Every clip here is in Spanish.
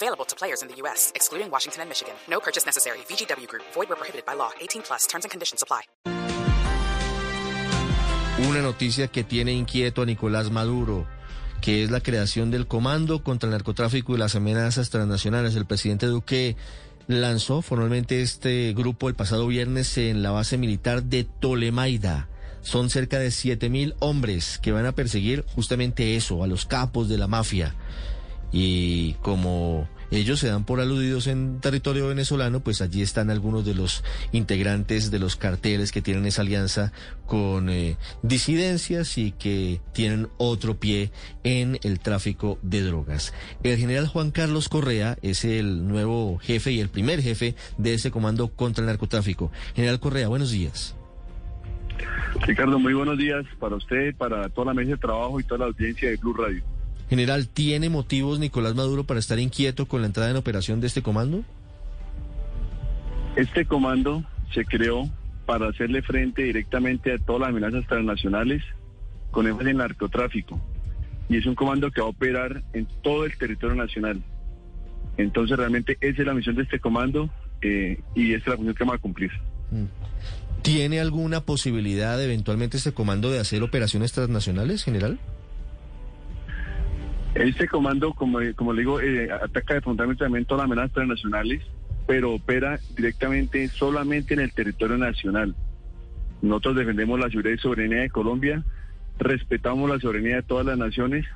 Available to players in the U.S., excluding Washington and Michigan. No purchase necessary. VGW Group. Void where prohibited by law. 18 plus. Terms and conditions apply. Una noticia que tiene inquieto a Nicolás Maduro, que es la creación del Comando contra el Narcotráfico y las Amenazas Transnacionales. El presidente Duque lanzó formalmente este grupo el pasado viernes en la base militar de Tolemaida. Son cerca de 7.000 hombres que van a perseguir justamente eso, a los capos de la mafia. Y como ellos se dan por aludidos en territorio venezolano, pues allí están algunos de los integrantes de los carteles que tienen esa alianza con eh, disidencias y que tienen otro pie en el tráfico de drogas. El general Juan Carlos Correa es el nuevo jefe y el primer jefe de ese comando contra el narcotráfico. General Correa, buenos días. Ricardo, muy buenos días para usted, para toda la mesa de trabajo y toda la audiencia de Blue Radio. General, ¿tiene motivos Nicolás Maduro para estar inquieto con la entrada en operación de este comando? Este comando se creó para hacerle frente directamente a todas las amenazas transnacionales con énfasis en narcotráfico. Y es un comando que va a operar en todo el territorio nacional. Entonces realmente esa es la misión de este comando eh, y esa es la función que va a cumplir. Mm. ¿Tiene alguna posibilidad eventualmente este comando de hacer operaciones transnacionales, general? Este comando, como, como le digo, eh, ataca fundamentalmente todas las amenazas transnacionales, pero opera directamente solamente en el territorio nacional. Nosotros defendemos la seguridad y soberanía de Colombia, respetamos la soberanía de todas las naciones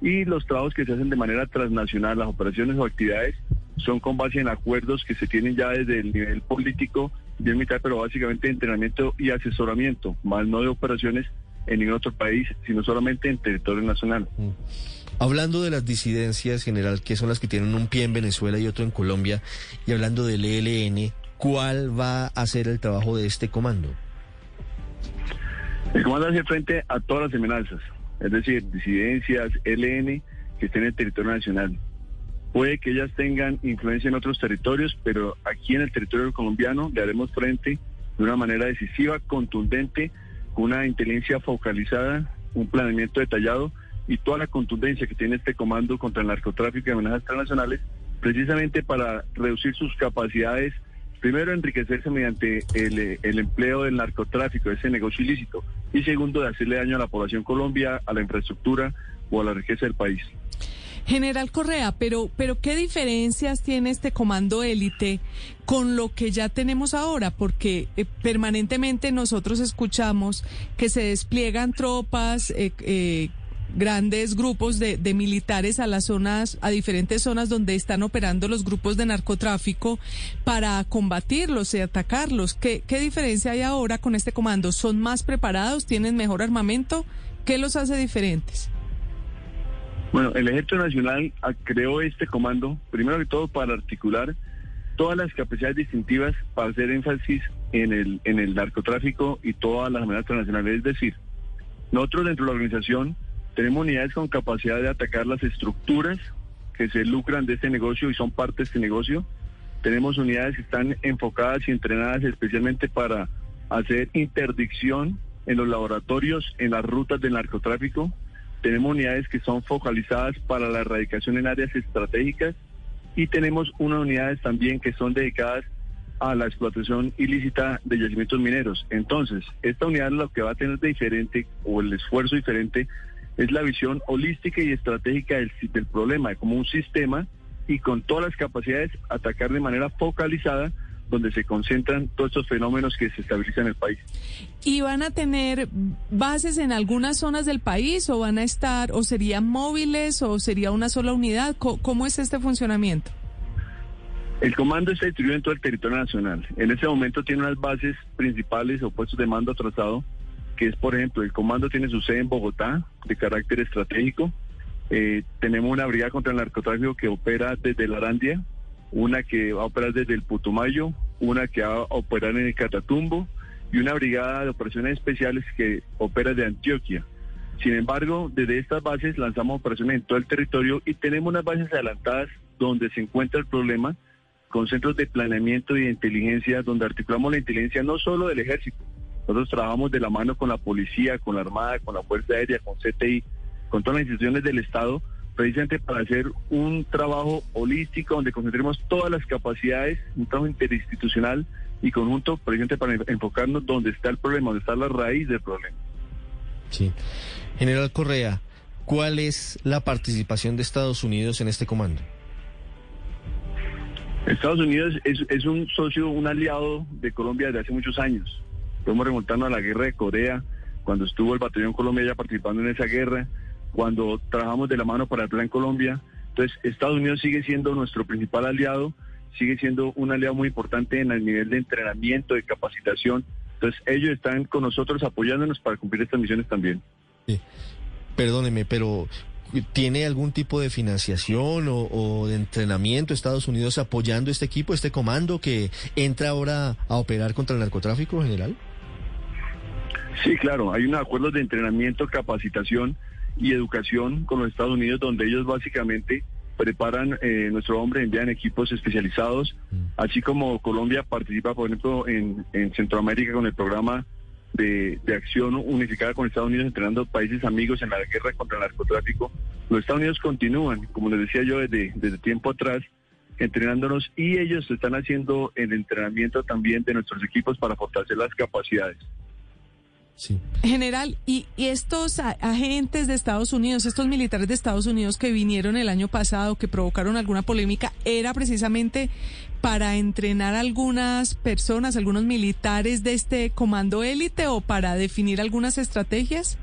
y los trabajos que se hacen de manera transnacional, las operaciones o actividades, son con base en acuerdos que se tienen ya desde el nivel político, bien militar, pero básicamente de entrenamiento y asesoramiento, más no de operaciones en ningún otro país, sino solamente en territorio nacional. Mm. Hablando de las disidencias, general, que son las que tienen un pie en Venezuela y otro en Colombia, y hablando del ELN, ¿cuál va a ser el trabajo de este comando? El comando hace frente a todas las amenazas, es decir, disidencias, ELN, que estén en el territorio nacional. Puede que ellas tengan influencia en otros territorios, pero aquí en el territorio colombiano le haremos frente de una manera decisiva, contundente, con una inteligencia focalizada, un planeamiento detallado y toda la contundencia que tiene este comando contra el narcotráfico y amenazas internacionales, precisamente para reducir sus capacidades, primero enriquecerse mediante el, el empleo del narcotráfico, ese negocio ilícito, y segundo, de hacerle daño a la población Colombia, a la infraestructura o a la riqueza del país. General Correa, pero, pero ¿qué diferencias tiene este comando élite con lo que ya tenemos ahora? Porque eh, permanentemente nosotros escuchamos que se despliegan tropas, eh, eh, grandes grupos de, militares a las zonas, a diferentes zonas donde están operando los grupos de narcotráfico para combatirlos y atacarlos. ¿Qué, qué diferencia hay ahora con este comando? ¿Son más preparados? ¿Tienen mejor armamento? ¿Qué los hace diferentes? Bueno, el Ejército Nacional creó este comando, primero que todo, para articular todas las capacidades distintivas para hacer énfasis en el, en el narcotráfico y todas las amenazas internacionales. Es decir, nosotros dentro de la organización tenemos unidades con capacidad de atacar las estructuras que se lucran de este negocio y son parte de este negocio. Tenemos unidades que están enfocadas y entrenadas especialmente para hacer interdicción en los laboratorios, en las rutas del narcotráfico. Tenemos unidades que son focalizadas para la erradicación en áreas estratégicas y tenemos unas unidades también que son dedicadas a la explotación ilícita de yacimientos mineros. Entonces, esta unidad lo que va a tener de diferente o el esfuerzo diferente es la visión holística y estratégica del, del problema, como un sistema y con todas las capacidades atacar de manera focalizada donde se concentran todos estos fenómenos que se estabilizan en el país. ¿Y van a tener bases en algunas zonas del país o van a estar, o serían móviles o sería una sola unidad? ¿Cómo, es este funcionamiento? El comando está distribuido en todo el territorio nacional. En ese momento tiene unas bases principales o puestos de mando atrasado que es, por ejemplo, el comando tiene su sede en Bogotá, de carácter estratégico. Eh, tenemos una brigada contra el narcotráfico que opera desde la Arandia, una que va a operar desde el Putumayo, una que va a operar en el Catatumbo y una brigada de operaciones especiales que opera de Antioquia. Sin embargo, desde estas bases lanzamos operaciones en todo el territorio y tenemos unas bases adelantadas donde se encuentra el problema con centros de planeamiento y de inteligencia donde articulamos la inteligencia no solo del ejército, nosotros trabajamos de la mano con la policía, con la Armada, con la Fuerza Aérea, con CTI, con todas las instituciones del Estado, precisamente para hacer un trabajo holístico donde concentremos todas las capacidades, un trabajo interinstitucional y conjunto, precisamente para enfocarnos donde está el problema, donde está la raíz del problema. Sí. General Correa, ¿cuál es la participación de Estados Unidos en este comando? Estados Unidos es, es un socio, un aliado de Colombia desde hace muchos años. Podemos remontarnos a la guerra de Corea, cuando estuvo el batallón Colombia ya participando en esa guerra, cuando trabajamos de la mano para el Plan Colombia. Entonces, Estados Unidos sigue siendo nuestro principal aliado, sigue siendo un aliado muy importante en el nivel de entrenamiento, de capacitación. Entonces, ellos están con nosotros apoyándonos para cumplir estas misiones también. Perdóneme, pero ¿tiene algún tipo de financiación o, de entrenamiento Estados Unidos apoyando este equipo, este comando que entra ahora a operar contra el narcotráfico general? Sí, claro, hay unos acuerdos de entrenamiento, capacitación y educación con los Estados Unidos donde ellos básicamente preparan eh, nuestro hombre, envían equipos especializados, mm. así como Colombia participa, por ejemplo, en Centroamérica con el programa de, acción unificada con Estados Unidos entrenando países amigos en la guerra contra el narcotráfico. Los Estados Unidos continúan, como les decía yo desde, desde tiempo atrás, entrenándonos y ellos están haciendo el entrenamiento también de nuestros equipos para fortalecer las capacidades. General, ¿y, estos agentes de Estados Unidos, estos militares de Estados Unidos que vinieron el año pasado, que provocaron alguna polémica, era precisamente para entrenar a algunas personas, algunos militares de este comando élite o para definir algunas estrategias?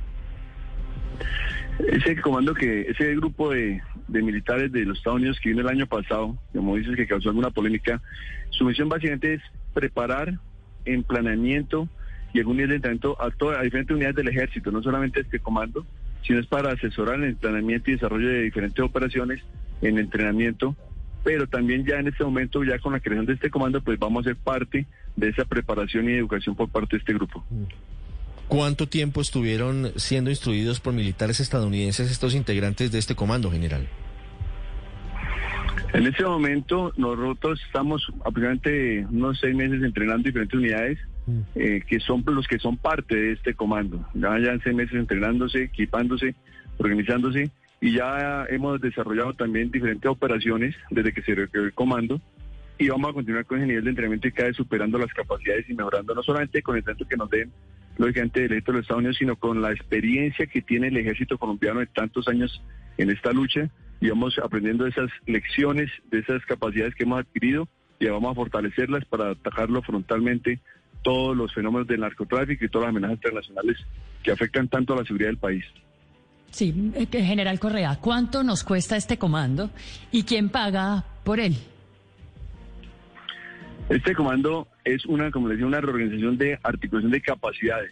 Ese comando que, ese grupo de, de militares de los Estados Unidos que vino el año pasado, como dices que causó alguna polémica, su misión básicamente es preparar en planeamiento, y algún nivel de entrenamiento a, todas, a diferentes unidades del ejército, no solamente este comando, sino es para asesorar en el entrenamiento y desarrollo de diferentes operaciones en entrenamiento, pero también ya en este momento, ya con la creación de este comando, pues vamos a ser parte de esa preparación y educación por parte de este grupo. ¿Cuánto tiempo estuvieron siendo instruidos por militares estadounidenses estos integrantes de este comando, general? En este momento nosotros estamos aproximadamente unos seis meses entrenando diferentes unidades. Eh, que son los que son parte de este comando. Ya ya seis meses entrenándose, equipándose, organizándose y ya hemos desarrollado también diferentes operaciones desde que se creó el comando y vamos a continuar con ese nivel de entrenamiento y cada vez superando las capacidades y mejorando no solamente con el tanto que nos den lógicamente del ejército de los Estados Unidos, sino con la experiencia que tiene el ejército colombiano de tantos años en esta lucha y vamos aprendiendo esas lecciones, de esas capacidades que hemos adquirido y vamos a fortalecerlas para atacarlo frontalmente todos los fenómenos del narcotráfico y todas las amenazas internacionales que afectan tanto a la seguridad del país. Sí, eh, general Correa, ¿cuánto nos cuesta este comando y quién paga por él? Este comando es una, como les decía, una reorganización de articulación de capacidades.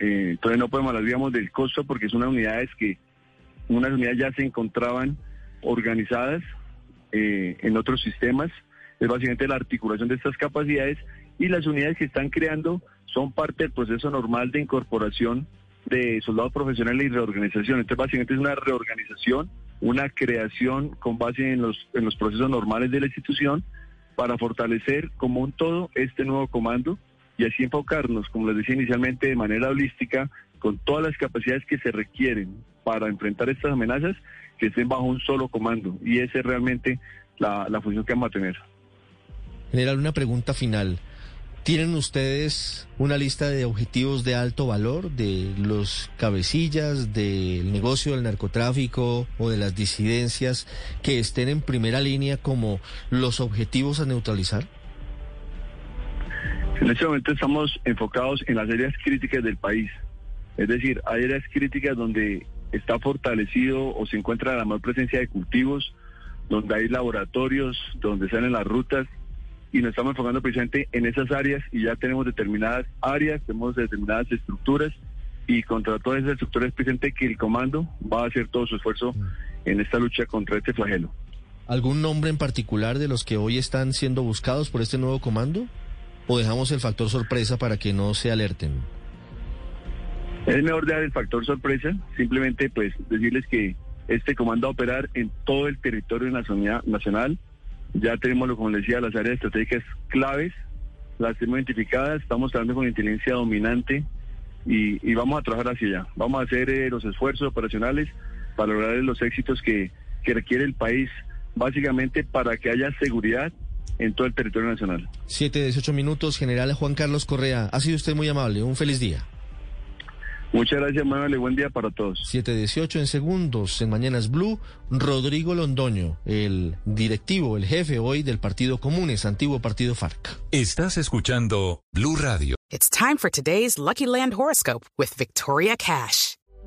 Eh, entonces no podemos hablar, digamos, del costo porque son unas unidades que unas unidades ya se encontraban organizadas eh, en otros sistemas. Es básicamente la articulación de estas capacidades y las unidades que están creando son parte del proceso normal de incorporación de soldados profesionales y reorganización. Entonces básicamente es una reorganización, una creación con base en los, en los procesos normales de la institución para fortalecer como un todo este nuevo comando y así enfocarnos, como les decía inicialmente, de manera holística, con todas las capacidades que se requieren para enfrentar estas amenazas que estén bajo un solo comando. Y esa es realmente la, función que vamos a tener. General, una pregunta final. ¿Tienen ustedes una lista de objetivos de alto valor de los cabecillas del negocio del narcotráfico o de las disidencias que estén en primera línea como los objetivos a neutralizar? En este momento estamos enfocados en las áreas críticas del país. Es decir, hay áreas críticas donde está fortalecido o se encuentra la mayor presencia de cultivos, donde hay laboratorios, donde salen las rutas y nos estamos enfocando precisamente en esas áreas y ya tenemos determinadas áreas, tenemos determinadas estructuras y contra todas esas estructuras presente que el comando va a hacer todo su esfuerzo en esta lucha contra este flagelo. ¿Algún nombre en particular de los que hoy están siendo buscados por este nuevo comando? o dejamos el factor sorpresa para que no se alerten? Es mejor dar el factor sorpresa, simplemente pues decirles que este comando va a operar en todo el territorio nacional. Ya tenemos, como les decía, las áreas estratégicas claves, las tenemos identificadas, estamos trabajando con inteligencia dominante y, vamos a trabajar hacia allá. Vamos a hacer eh, los esfuerzos operacionales para lograr los éxitos que, que requiere el país, básicamente para que haya seguridad en todo el territorio nacional. Siete, dieciocho minutos, general Juan Carlos Correa. Ha sido usted muy amable. Un feliz día. Muchas gracias, Manuel, buen día para todos. 7.18 en segundos, en Mañanas Blue, Rodrigo Londoño, el directivo, el jefe hoy del Partido Comunes, antiguo Partido FARC. Estás escuchando Blue Radio. It's time for today's Lucky Land Horoscope with Victoria Cash.